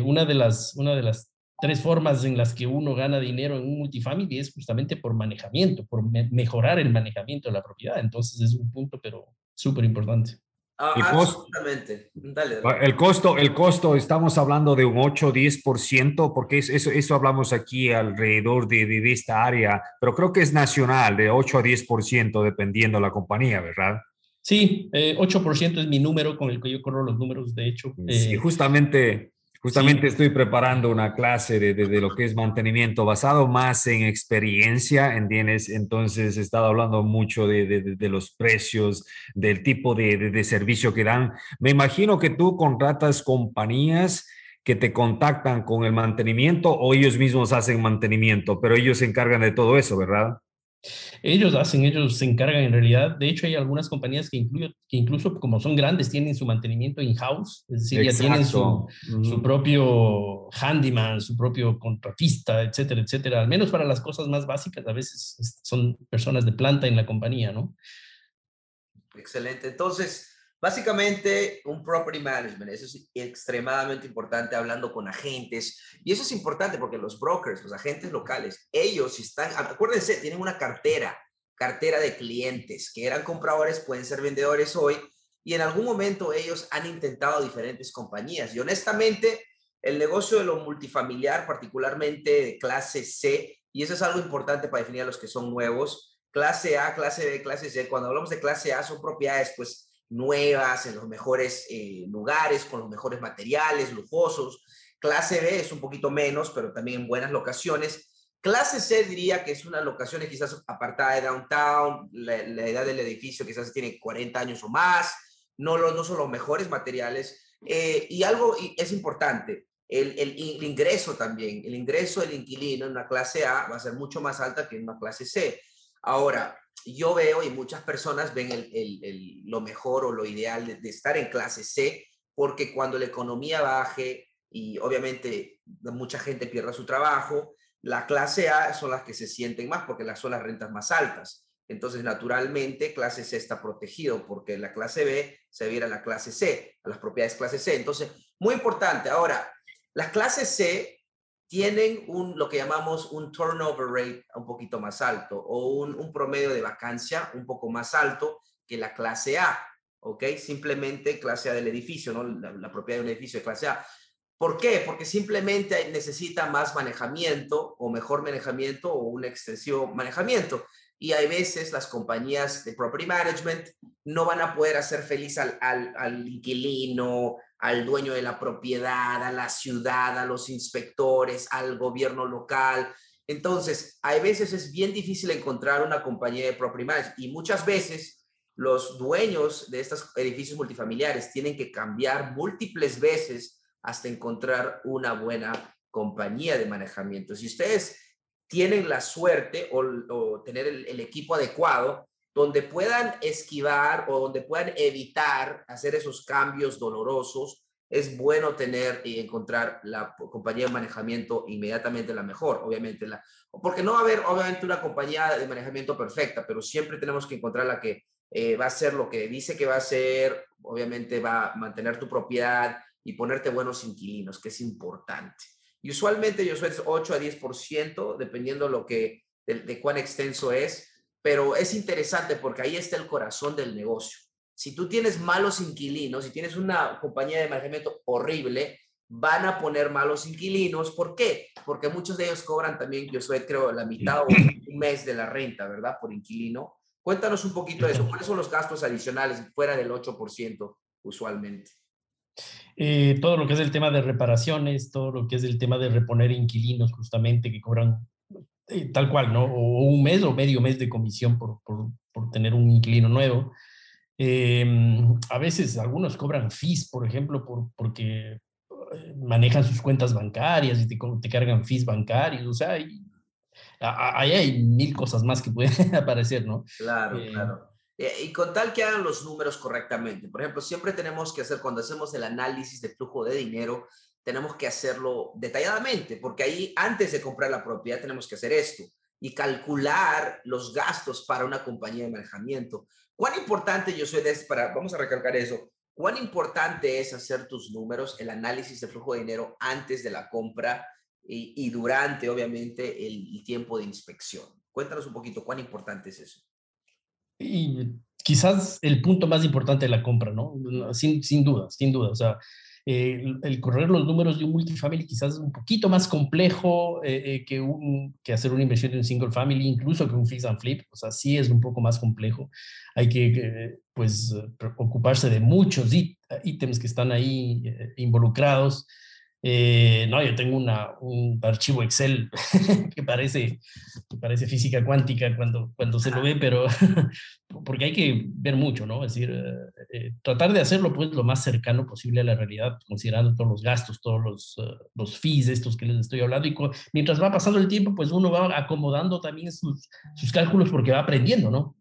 una, de las, una de las tres formas en las que uno gana dinero en un multifamily es justamente por manejamiento, por mejorar el manejamiento de la propiedad. Entonces es un punto, pero súper importante. Ah, absolutamente. Dale, El costo, el costo, estamos hablando de un 8 10%, porque eso, eso hablamos aquí alrededor de, de, esta área, pero creo que es nacional, de 8 a 10%, dependiendo la compañía, ¿verdad? Sí, 8% eh, es mi número con el que yo corro los números, de hecho. sí, eh, justamente Justamente estoy preparando una clase de, de, lo que es mantenimiento basado más en experiencia, ¿entiendes? Entonces he estado hablando mucho de, de los precios, del tipo de, servicio que dan. Me imagino que tú contratas compañías que te contactan con el mantenimiento o ellos mismos hacen mantenimiento, pero ellos se encargan de todo eso, ¿verdad? Ellos hacen, ellos se encargan en realidad. De hecho, hay algunas compañías que, que incluso como son grandes tienen su mantenimiento in-house, es decir, ya tienen su, su, propio handyman, su propio contratista, etcétera, etcétera. Al menos para las cosas más básicas, a veces son personas de planta en la compañía, ¿no? Excelente. Entonces, Básicamente, un property management, eso es extremadamente importante hablando con agentes. Y eso es importante porque los brokers, los agentes locales, ellos están, acuérdense, tienen una cartera, cartera de clientes que eran compradores, pueden ser vendedores hoy. Y en algún momento ellos han intentado diferentes compañías. Y honestamente, el negocio de lo multifamiliar, particularmente de clase C, y eso es algo importante para definir a los que son nuevos, clase A, clase B, clase C, cuando hablamos de clase A son propiedades, pues nuevas, en los mejores eh, lugares, con los mejores materiales, lujosos. Clase B es un poquito menos, pero también en buenas locaciones. Clase C diría que es una locación quizás apartada de downtown, la, edad del edificio quizás tiene 40 años o más, no, no son los mejores materiales. Eh, y algo es importante, el, el, ingreso también, el ingreso del inquilino en una clase A va a ser mucho más alta que en una clase C. Ahora, yo veo y muchas personas ven el, lo mejor o lo ideal de, estar en clase C, porque cuando la economía baje y obviamente mucha gente pierda su trabajo, la clase A son las que se sienten más porque son las rentas más altas. Entonces, naturalmente, clase C está protegido porque la clase B se viera a la clase C, a las propiedades clase C. Entonces, muy importante. Ahora, las clases C tienen un, lo que llamamos un turnover rate un poquito más alto o un, promedio de vacancia un poco más alto que la clase A, ¿ok? Simplemente clase A del edificio, ¿no? La, propiedad de un edificio de clase A. ¿Por qué? Porque simplemente necesita más manejamiento o mejor manejamiento o un extensivo manejamiento. Y hay veces las compañías de property management no van a poder hacer feliz al, al, al inquilino, al dueño de la propiedad, a la ciudad, a los inspectores, al gobierno local. Entonces, hay veces es bien difícil encontrar una compañía de property y muchas veces los dueños de estos edificios multifamiliares tienen que cambiar múltiples veces hasta encontrar una buena compañía de manejamiento. Si ustedes tienen la suerte o, tener el equipo adecuado, donde puedan esquivar o donde puedan evitar hacer esos cambios dolorosos, es bueno tener y encontrar la compañía de manejamiento inmediatamente la mejor, obviamente. La, porque no va a haber, obviamente, una compañía de manejamiento perfecta, pero siempre tenemos que encontrar la que eh, va a ser lo que dice que va a ser, obviamente va a mantener tu propiedad y ponerte buenos inquilinos, que es importante. Y usualmente yo soy 8 a 10%, dependiendo lo que, de cuán extenso es, pero es interesante porque ahí está el corazón del negocio. Si tú tienes malos inquilinos, si tienes una compañía de manejamiento horrible, van a poner malos inquilinos. ¿Por qué? Porque muchos de ellos cobran también, yo soy creo, la mitad o un mes de la renta, ¿verdad? Por inquilino. Cuéntanos un poquito de eso. ¿Cuáles son los gastos adicionales fuera del 8% usualmente? Eh, todo lo que es el tema de reparaciones, todo lo que es el tema de reponer inquilinos justamente que cobran eh, tal cual, ¿no? O un mes o medio mes de comisión por, por, por tener un inquilino nuevo. Em, a veces algunos cobran fees, por ejemplo, por, porque eh, manejan sus cuentas bancarias y te, te cargan fees bancarios, o sea, ahí hay mil cosas más que pueden aparecer, ¿no? Claro, claro. Eh, y con tal que hagan los números correctamente. Por ejemplo, siempre tenemos que hacer, cuando hacemos el análisis de flujo de dinero, tenemos que hacerlo detalladamente, porque ahí antes de comprar la propiedad tenemos que hacer esto y calcular los gastos para una compañía de manejamiento. ¿Cuán importante yo soy de para, vamos a recalcar eso, cuán importante es hacer tus números, el análisis de flujo de dinero antes de la compra y, y durante, obviamente, el tiempo de inspección? Cuéntanos un poquito cuán importante es eso y quizás el punto más importante de la compra, ¿no? Sin, sin duda, sin duda. O sea, eh, el, correr los números de un multifamily quizás es un poquito más complejo eh, eh, que, un, que hacer una inversión en un single family, incluso que un fix and flip. O sea, sí es un poco más complejo. Hay que, pues, ocuparse de muchos ítems que están ahí involucrados. Eh, no, yo tengo una, un archivo Excel que parece, que parece física cuántica cuando, cuando se lo ve, pero porque hay que ver mucho, ¿no? Es decir, eh, eh, tratar de hacerlo pues lo más cercano posible a la realidad, considerando todos los gastos, todos los, los fees estos que les estoy hablando. Y mientras va pasando el tiempo, pues uno va acomodando también sus, sus cálculos porque va aprendiendo, ¿no?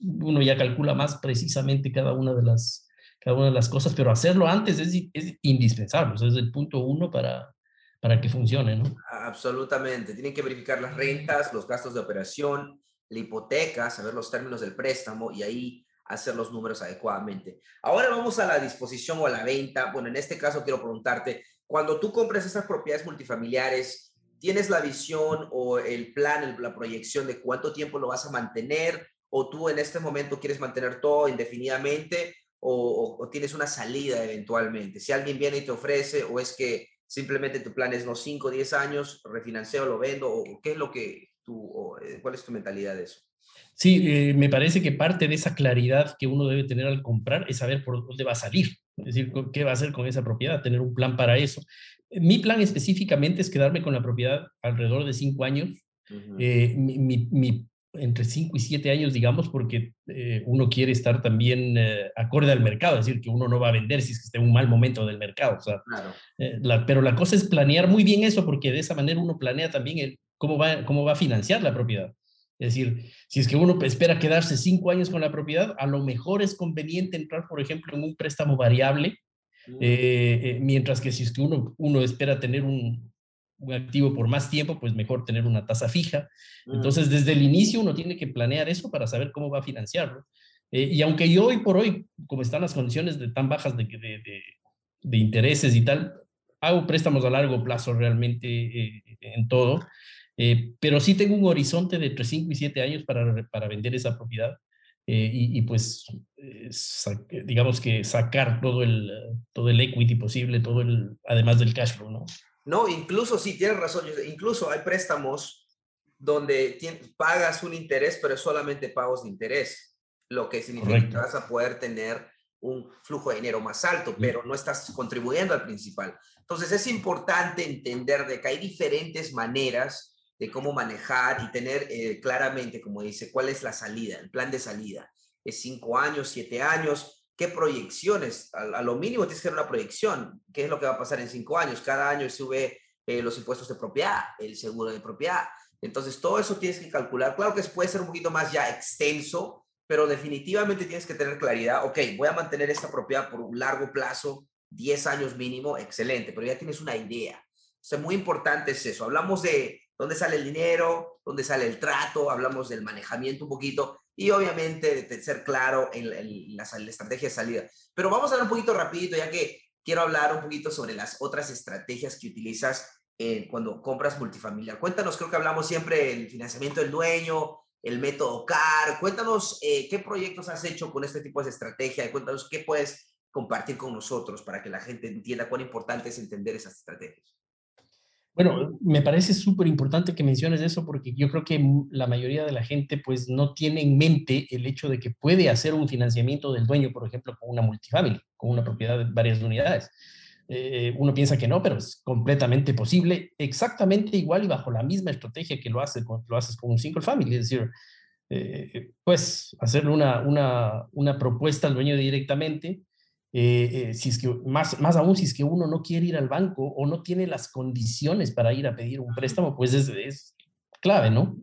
Uno ya calcula más precisamente cada una de las cada una de las cosas, pero hacerlo antes es, es indispensable, es el punto uno para, para que funcione, ¿no? Absolutamente, tienen que verificar las rentas, los gastos de operación, la hipoteca, saber los términos del préstamo y ahí hacer los números adecuadamente. Ahora vamos a la disposición o a la venta. Bueno, en este caso quiero preguntarte, cuando tú compras esas propiedades multifamiliares, ¿tienes la visión o el plan, la proyección de cuánto tiempo lo vas a mantener? ¿O tú en este momento quieres mantener todo indefinidamente? O, tienes una salida eventualmente? Si alguien viene y te ofrece o es que simplemente tu plan es los 5 o 10 años, refinanceo, lo vendo, o qué es lo que tú, eh, cuál es tu mentalidad de eso? Sí, eh, me parece que parte de esa claridad que uno debe tener al comprar es saber por dónde va a salir, es decir, qué va a hacer con esa propiedad, tener un plan para eso. Mi plan específicamente es quedarme con la propiedad alrededor de cinco años. Eh, mi, mi, entre 5 y 7 años, digamos, porque eh, uno quiere estar también eh, acorde al mercado, es decir, que uno no va a vender si es que está en un mal momento del mercado. O sea, eh, pero la cosa es planear muy bien eso, porque de esa manera uno planea también el, cómo, va, cómo va a financiar la propiedad. Es decir, si es que uno espera quedarse 5 años con la propiedad, a lo mejor es conveniente entrar, por ejemplo, en un préstamo variable, mm. mientras que si es que uno, uno espera tener un, un activo por más tiempo, pues mejor tener una tasa fija. Mm. Entonces, desde el inicio uno tiene que planear eso para saber cómo va a financiarlo. Eh, y aunque yo hoy por hoy, como están las condiciones de tan bajas de, de, de, intereses y tal, hago préstamos a largo plazo realmente eh, en todo, eh, pero sí tengo un horizonte de entre 5 y 7 años para, para vender esa propiedad. y, y, pues, digamos que sacar todo el, todo el equity posible, todo el, además del cash flow, ¿no? No, incluso sí, tienes razón. Incluso hay préstamos donde pagas un interés, pero es solamente pagos de interés, lo que significa que vas a poder tener un flujo de dinero más alto, pero no estás contribuyendo al principal. Entonces es importante entender de que hay diferentes maneras de cómo manejar y tener eh, claramente, como dice, cuál es la salida, el plan de salida. Es cinco años, siete años, qué proyecciones, a, lo mínimo tienes que tener una proyección, qué es lo que va a pasar en cinco años, cada año sube eh, los impuestos de propiedad, el seguro de propiedad, entonces todo eso tienes que calcular, claro que puede ser un poquito más ya extenso, pero definitivamente tienes que tener claridad, ok, voy a mantener esta propiedad por un largo plazo, 10 años mínimo, excelente, pero ya tienes una idea. O muy importante es eso, hablamos de dónde sale el dinero, dónde sale el trato, hablamos del manejamiento un poquito, y obviamente ser claro en, la, estrategia de salida. Pero vamos a hablar un poquito rapidito, ya que quiero hablar un poquito sobre las otras estrategias que utilizas eh, cuando compras multifamiliar. Cuéntanos, creo que hablamos siempre del financiamiento del dueño, el método CAR. Cuéntanos eh, qué proyectos has hecho con este tipo de estrategia. Cuéntanos qué puedes compartir con nosotros para que la gente entienda cuán importante es entender esas estrategias. Bueno, me parece súper importante que menciones eso porque yo creo que la mayoría de la gente pues no tiene en mente el hecho de que puede hacer un financiamiento del dueño, por ejemplo, con una multifamily, con una propiedad de varias unidades. Eh, uno piensa que no, pero es completamente posible, exactamente igual y bajo la misma estrategia que lo, hace, lo haces con un single family, es decir, eh, pues hacerle una, una, una propuesta al dueño directamente, eh, si es que, más, más aún si es que uno no quiere ir al banco o no tiene las condiciones para ir a pedir un préstamo, pues es, es clave, ¿no?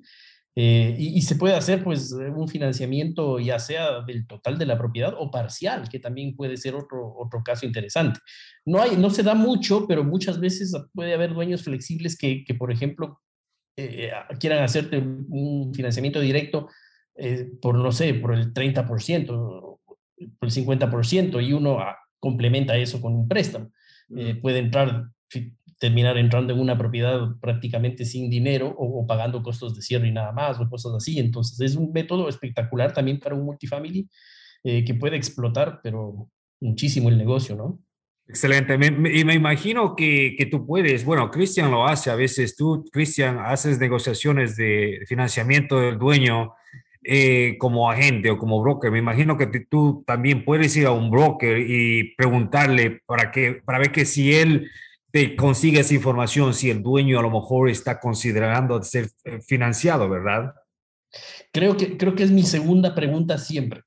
Eh, y, se puede hacer pues un financiamiento ya sea del total de la propiedad o parcial, que también puede ser otro, otro caso interesante. No, hay, no se da mucho, pero muchas veces puede haber dueños flexibles que, que por ejemplo, eh, quieran hacerte un financiamiento directo por, no sé, por el 30%, por el 50%, y uno ah, complementa eso con un préstamo. puede entrar terminar entrando en una propiedad prácticamente sin dinero o, pagando costos de cierre y nada más o cosas así. Entonces es un método espectacular también para un multifamily eh, que puede explotar, pero muchísimo el negocio, ¿no? Excelente. y me imagino que, que, tú puedes, bueno, Cristian lo hace a veces, tú, Cristian, haces negociaciones de financiamiento del dueño eh, como agente o como broker. Me imagino que tú también puedes ir a un broker y preguntarle para, que, para ver que si él te consigue esa información si el dueño a lo mejor está considerando ser eh, financiado, ¿verdad? Creo que, creo que es mi segunda pregunta siempre.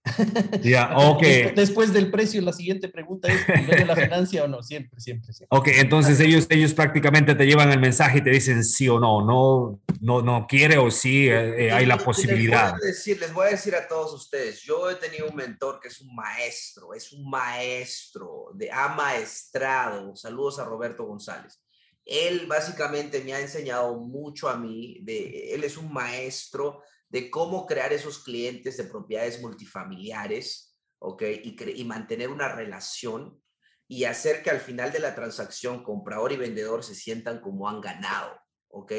Ya, ok. Después del precio, la siguiente pregunta es, ¿de la financia o no? Siempre, siempre, siempre. Ok, entonces ellos, ellos prácticamente te llevan el mensaje y te dicen sí o no, no, no, no quiere o sí, eh, eh, hay la posibilidad. Les voy, a decir, les voy a decir a todos ustedes, yo he tenido un mentor que es un maestro, es un maestro, de ha maestrado. Saludos a Roberto González. Él básicamente me ha enseñado mucho a mí, de, él es un maestro de cómo crear esos clientes de propiedades multifamiliares, ¿ok? Y, y mantener una relación y hacer que al final de la transacción comprador y vendedor se sientan como han ganado, ¿ok?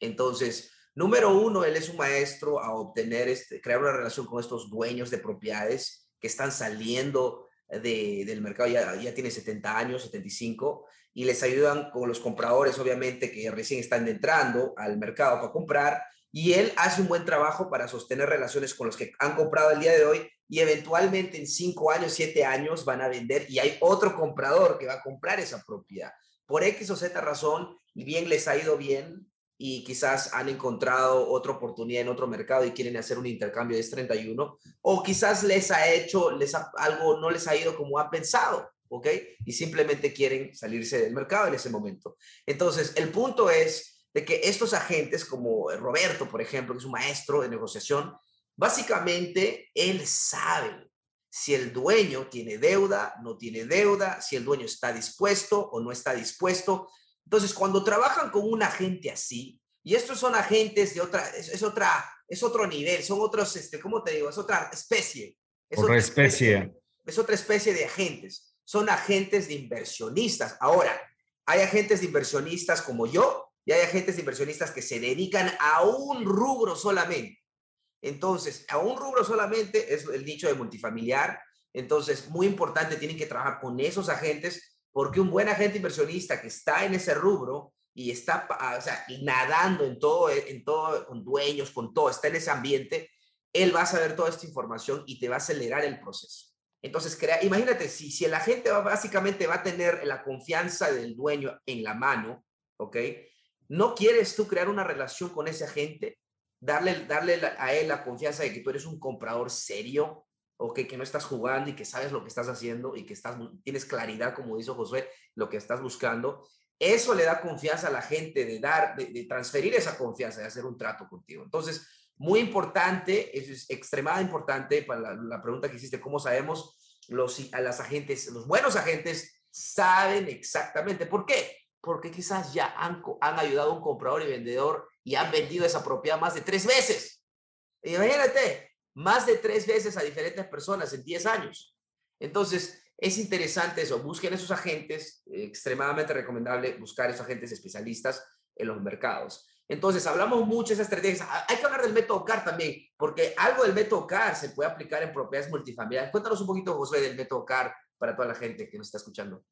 Entonces, número uno, él es un maestro a obtener, este, crear una relación con estos dueños de propiedades que están saliendo de, del mercado, ya, ya tiene 70 años, 75, y les ayudan con los compradores, obviamente, que recién están entrando al mercado para comprar, y él hace un buen trabajo para sostener relaciones con los que han comprado el día de hoy y eventualmente en cinco años, siete años van a vender y hay otro comprador que va a comprar esa propiedad. Por X o Z razón, bien les ha ido bien y quizás han encontrado otra oportunidad en otro mercado y quieren hacer un intercambio de S31 o quizás les ha hecho, les algo no les ha ido como ha pensado. ¿ok? Y simplemente quieren salirse del mercado en ese momento. Entonces, el punto es de que estos agentes, como Roberto, por ejemplo, que es un maestro de negociación, básicamente él sabe si el dueño tiene deuda, no tiene deuda, si el dueño está dispuesto o no está dispuesto. Entonces, cuando trabajan con un agente así, y estos son agentes de otra, es, otra, es otro nivel, son otros, este, ¿cómo te digo? Es otra especie. Es otra especie. Es otra especie de agentes. Son agentes de inversionistas. Ahora, hay agentes de inversionistas como yo, y hay agentes inversionistas que se dedican a un rubro solamente. Entonces, a un rubro solamente es el nicho de multifamiliar. Entonces, muy importante, tienen que trabajar con esos agentes porque un buen agente inversionista que está en ese rubro y está o sea, nadando en todo, en todo, con dueños, con todo, está en ese ambiente, él va a saber toda esta información y te va a acelerar el proceso. Entonces, crea, imagínate, si, si el agente va, básicamente va a tener la confianza del dueño en la mano, ¿ok? ¿No quieres tú crear una relación con ese agente? Darle, darle a él la confianza de que tú eres un comprador serio, o que, que no estás jugando y que sabes lo que estás haciendo y que estás, tienes claridad, como dijo Josué, lo que estás buscando. Eso le da confianza a la gente de dar, de, transferir esa confianza, de hacer un trato contigo. Entonces, muy importante, es extremadamente importante para la, pregunta que hiciste, ¿cómo sabemos los, a las agentes, los buenos agentes saben exactamente por qué? Porque quizás ya han, ayudado a un comprador y vendedor y han vendido esa propiedad más de tres veces. Imagínate, más de tres veces a diferentes personas en 10 años. Entonces, es interesante eso. Busquen esos agentes, extremadamente recomendable buscar esos agentes especialistas en los mercados. Entonces, hablamos mucho de esas estrategias. Ah, hay que hablar del método CAR también, porque algo del método CAR se puede aplicar en propiedades multifamiliares. Cuéntanos un poquito, José, del método CAR para toda la gente que nos está escuchando.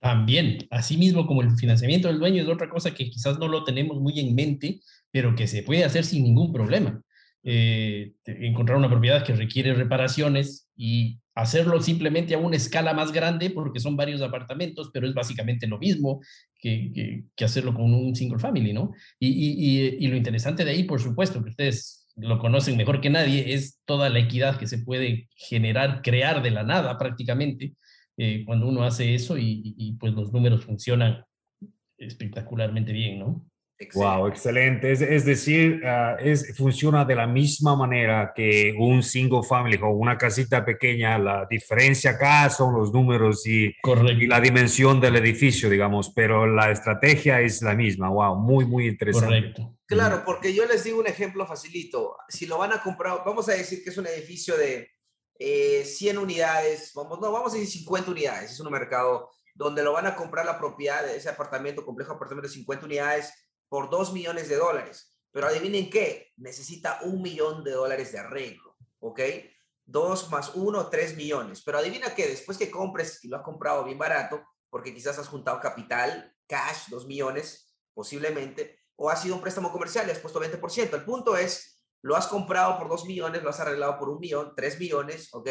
También, así mismo como el financiamiento del dueño es otra cosa que quizás no lo tenemos muy en mente, pero que se puede hacer sin ningún problema. Eh, encontrar una propiedad que requiere reparaciones y hacerlo simplemente a una escala más grande porque son varios apartamentos, pero es básicamente lo mismo que, que, hacerlo con un single family, ¿no? Y, y, y, lo interesante de ahí, por supuesto, que ustedes lo conocen mejor que nadie, es toda la equidad que se puede generar, crear de la nada prácticamente, eh, cuando uno hace eso y, y, pues los números funcionan espectacularmente bien, ¿no? Wow, excelente. Es, es decir, uh, es, funciona de la misma manera que un single family o una casita pequeña. La diferencia acá son los números y, y, la dimensión del edificio, digamos, pero la estrategia es la misma. Wow, muy, muy interesante. Correcto. Claro, porque yo les digo un ejemplo facilito. Si lo van a comprar, vamos a decir que es un edificio de eh, 100 unidades, vamos, no, vamos a decir 50 unidades. Es un mercado donde lo van a comprar la propiedad de ese apartamento, complejo apartamento de 50 unidades por 2 millones de dólares. Pero adivinen qué, necesita un millón de dólares de arreglo, ¿ok? 2 más 1, 3 millones. Pero adivina qué, después que compres y lo has comprado bien barato, porque quizás has juntado capital, cash, 2 millones, posiblemente, o ha sido un préstamo comercial y has puesto 20%. El punto es, lo has comprado por 2 millones, lo has arreglado por un millón, 3 millones, ¿ok?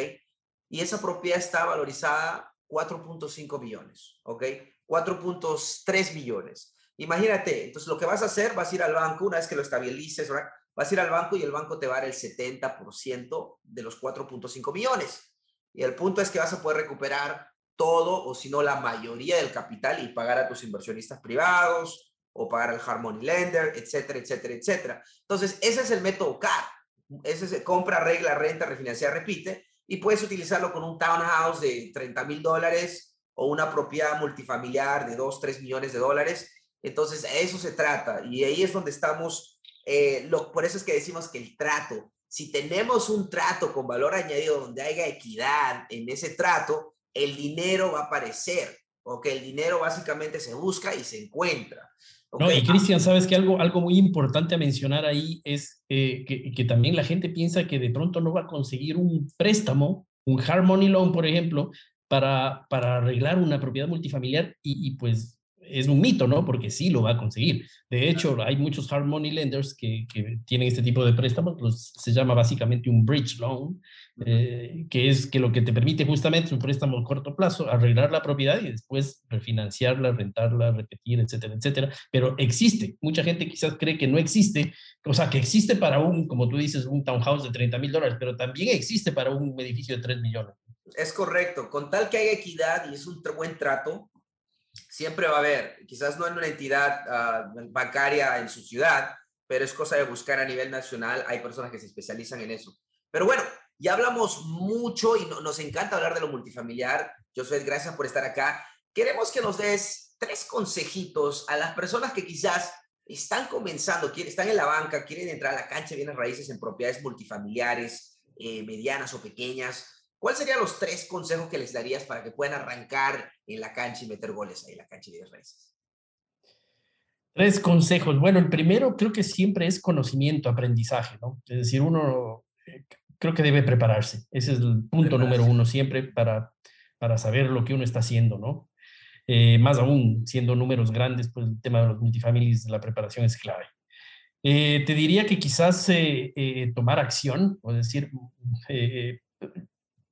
Y esa propiedad está valorizada 4.5 millones, ¿ok? 4.3 millones. Imagínate, entonces lo que vas a hacer, vas a ir al banco, una vez que lo estabilices, vas a ir al banco y el banco te va a dar el 70% de los 4.5 millones. Y el punto es que vas a poder recuperar todo o si no la mayoría del capital y pagar a tus inversionistas privados o pagar al Harmony Lender, etcétera, etcétera, etcétera. Entonces, ese es el método CAR. Ese es compra, regla, renta, refinanciar, repite. Y puedes utilizarlo con un townhouse de 30 mil dólares o una propiedad multifamiliar de 2, 3 millones de dólares entonces, eso se trata. Y ahí es donde estamos, eh, lo, por eso es que decimos que el trato, si tenemos un trato con valor añadido donde haya equidad en ese trato, el dinero va a aparecer, o que el dinero básicamente se busca y se encuentra. No, y Cristian, sabes que algo, algo muy importante a mencionar ahí es eh, que, que, también la gente piensa que de pronto no va a conseguir un préstamo, un Harmony Loan, por ejemplo, para, para arreglar una propiedad multifamiliar y pues es un mito, ¿no? Porque sí lo va a conseguir. De hecho, hay muchos hard money lenders que, que tienen este tipo de préstamos, los, se llama básicamente un bridge loan, eh, que es que lo que te permite justamente un préstamo a corto plazo, arreglar la propiedad y después refinanciarla, rentarla, repetir, etcétera, etcétera. Pero existe. Mucha gente quizás cree que no existe, o sea, que existe para un, como tú dices, un townhouse de 30 mil dólares, pero también existe para un edificio de 3 millones. Es correcto. Con tal que haya equidad y es un buen trato, siempre va a haber, quizás no en una entidad ah, bancaria en su ciudad, pero es cosa de buscar a nivel nacional. Hay personas que se especializan en eso. Pero bueno, ya hablamos mucho y nos encanta hablar de lo multifamiliar. Soy gracias por estar acá. Queremos que nos des tres consejitos a las personas que quizás están comenzando, están en la banca, quieren entrar a la cancha de bienes raíces en propiedades multifamiliares, eh, medianas o pequeñas ¿Cuáles serían los tres consejos que les darías para que puedan arrancar en la cancha y meter goles ahí en la cancha de raíces? Tres consejos. Bueno, el primero creo que siempre es conocimiento, aprendizaje, ¿no? Es decir, uno eh, creo que debe prepararse. Ese es el punto número uno siempre para, para saber lo que uno está haciendo, ¿no? Eh, más aún, siendo números grandes, pues el tema de los multifamilies, la preparación es clave. Eh, te diría que quizás tomar acción, o decir,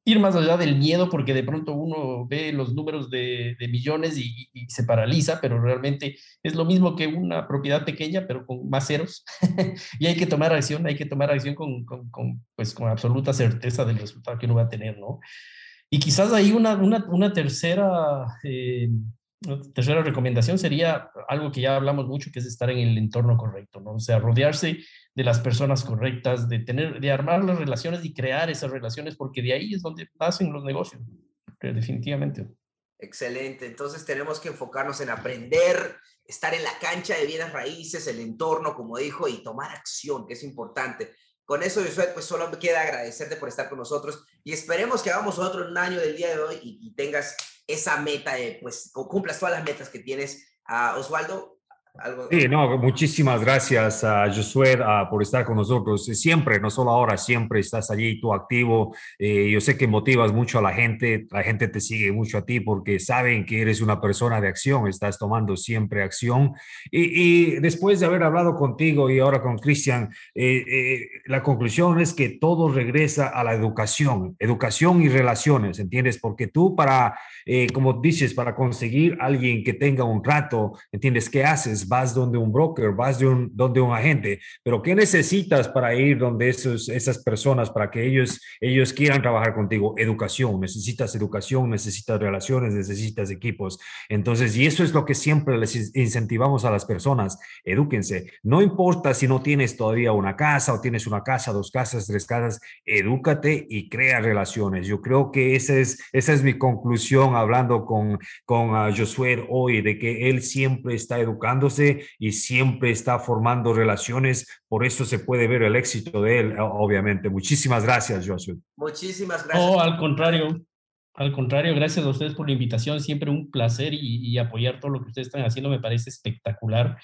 ir más allá del miedo, porque de pronto uno ve los números de, millones y, se paraliza, pero realmente es lo mismo que una propiedad pequeña, pero con más ceros. y hay que tomar acción, hay que tomar acción con, pues, con absoluta certeza del resultado que uno va a tener, ¿no? Y quizás ahí una, una, una tercera... Eh, tercera recomendación sería algo que ya hablamos mucho, que es estar en el entorno correcto, ¿no? O sea, rodearse de las personas correctas, de tener, de armar las relaciones y crear esas relaciones, porque de ahí es donde nacen los negocios, definitivamente. Excelente. Entonces tenemos que enfocarnos en aprender, estar en la cancha de bienes raíces, el entorno, como dijo, y tomar acción, que es importante. Con eso, Josué, pues solo me queda agradecerte por estar con nosotros y esperemos que hagamos otro año del día de hoy y, tengas esa meta, de, pues cumplas todas las metas que tienes. a ah, Osvaldo, Sí, no, muchísimas gracias a Josué por estar con nosotros. Siempre, no solo ahora, siempre estás allí, tú activo. Eh, yo sé que motivas mucho a la gente, la gente te sigue mucho a ti porque saben que eres una persona de acción, estás tomando siempre acción. Y, después de haber hablado contigo y ahora con Cristian, eh, eh, la conclusión es que todo regresa a la educación, educación y relaciones, ¿entiendes? Porque tú para, como dices, para conseguir alguien que tenga un trato, ¿entiendes? ¿Qué haces? Vas donde un broker, vas de un, donde un agente, pero ¿qué necesitas para ir donde esos, esas personas, para que ellos, ellos quieran trabajar contigo? Educación, necesitas educación, necesitas relaciones, necesitas equipos. Entonces, y eso es lo que siempre les incentivamos a las personas, edúquense. No importa si no tienes todavía una casa o tienes una casa, dos casas, tres casas, edúcate y crea relaciones. Yo creo que esa es, esa es mi conclusión hablando con, con uh, Josué hoy, de que él siempre está educándose y siempre está formando relaciones. Por eso se puede ver el éxito de él, obviamente. Muchísimas gracias, Josué. Muchísimas gracias. Oh, al contrario. Al contrario, gracias a ustedes por la invitación. Siempre un placer y, apoyar todo lo que ustedes están haciendo me parece espectacular.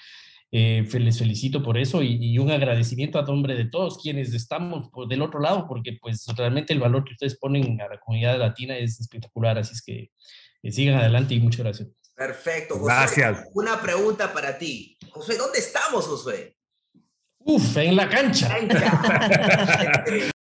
Eh, les felicito por eso y, un agradecimiento a nombre de todos quienes estamos del otro lado, porque pues realmente el valor que ustedes ponen a la comunidad latina es espectacular. Así es que eh, sigan adelante y muchas gracias. Perfecto, José. Gracias. Una pregunta para ti. José, ¿dónde estamos, José? Uf, en la cancha.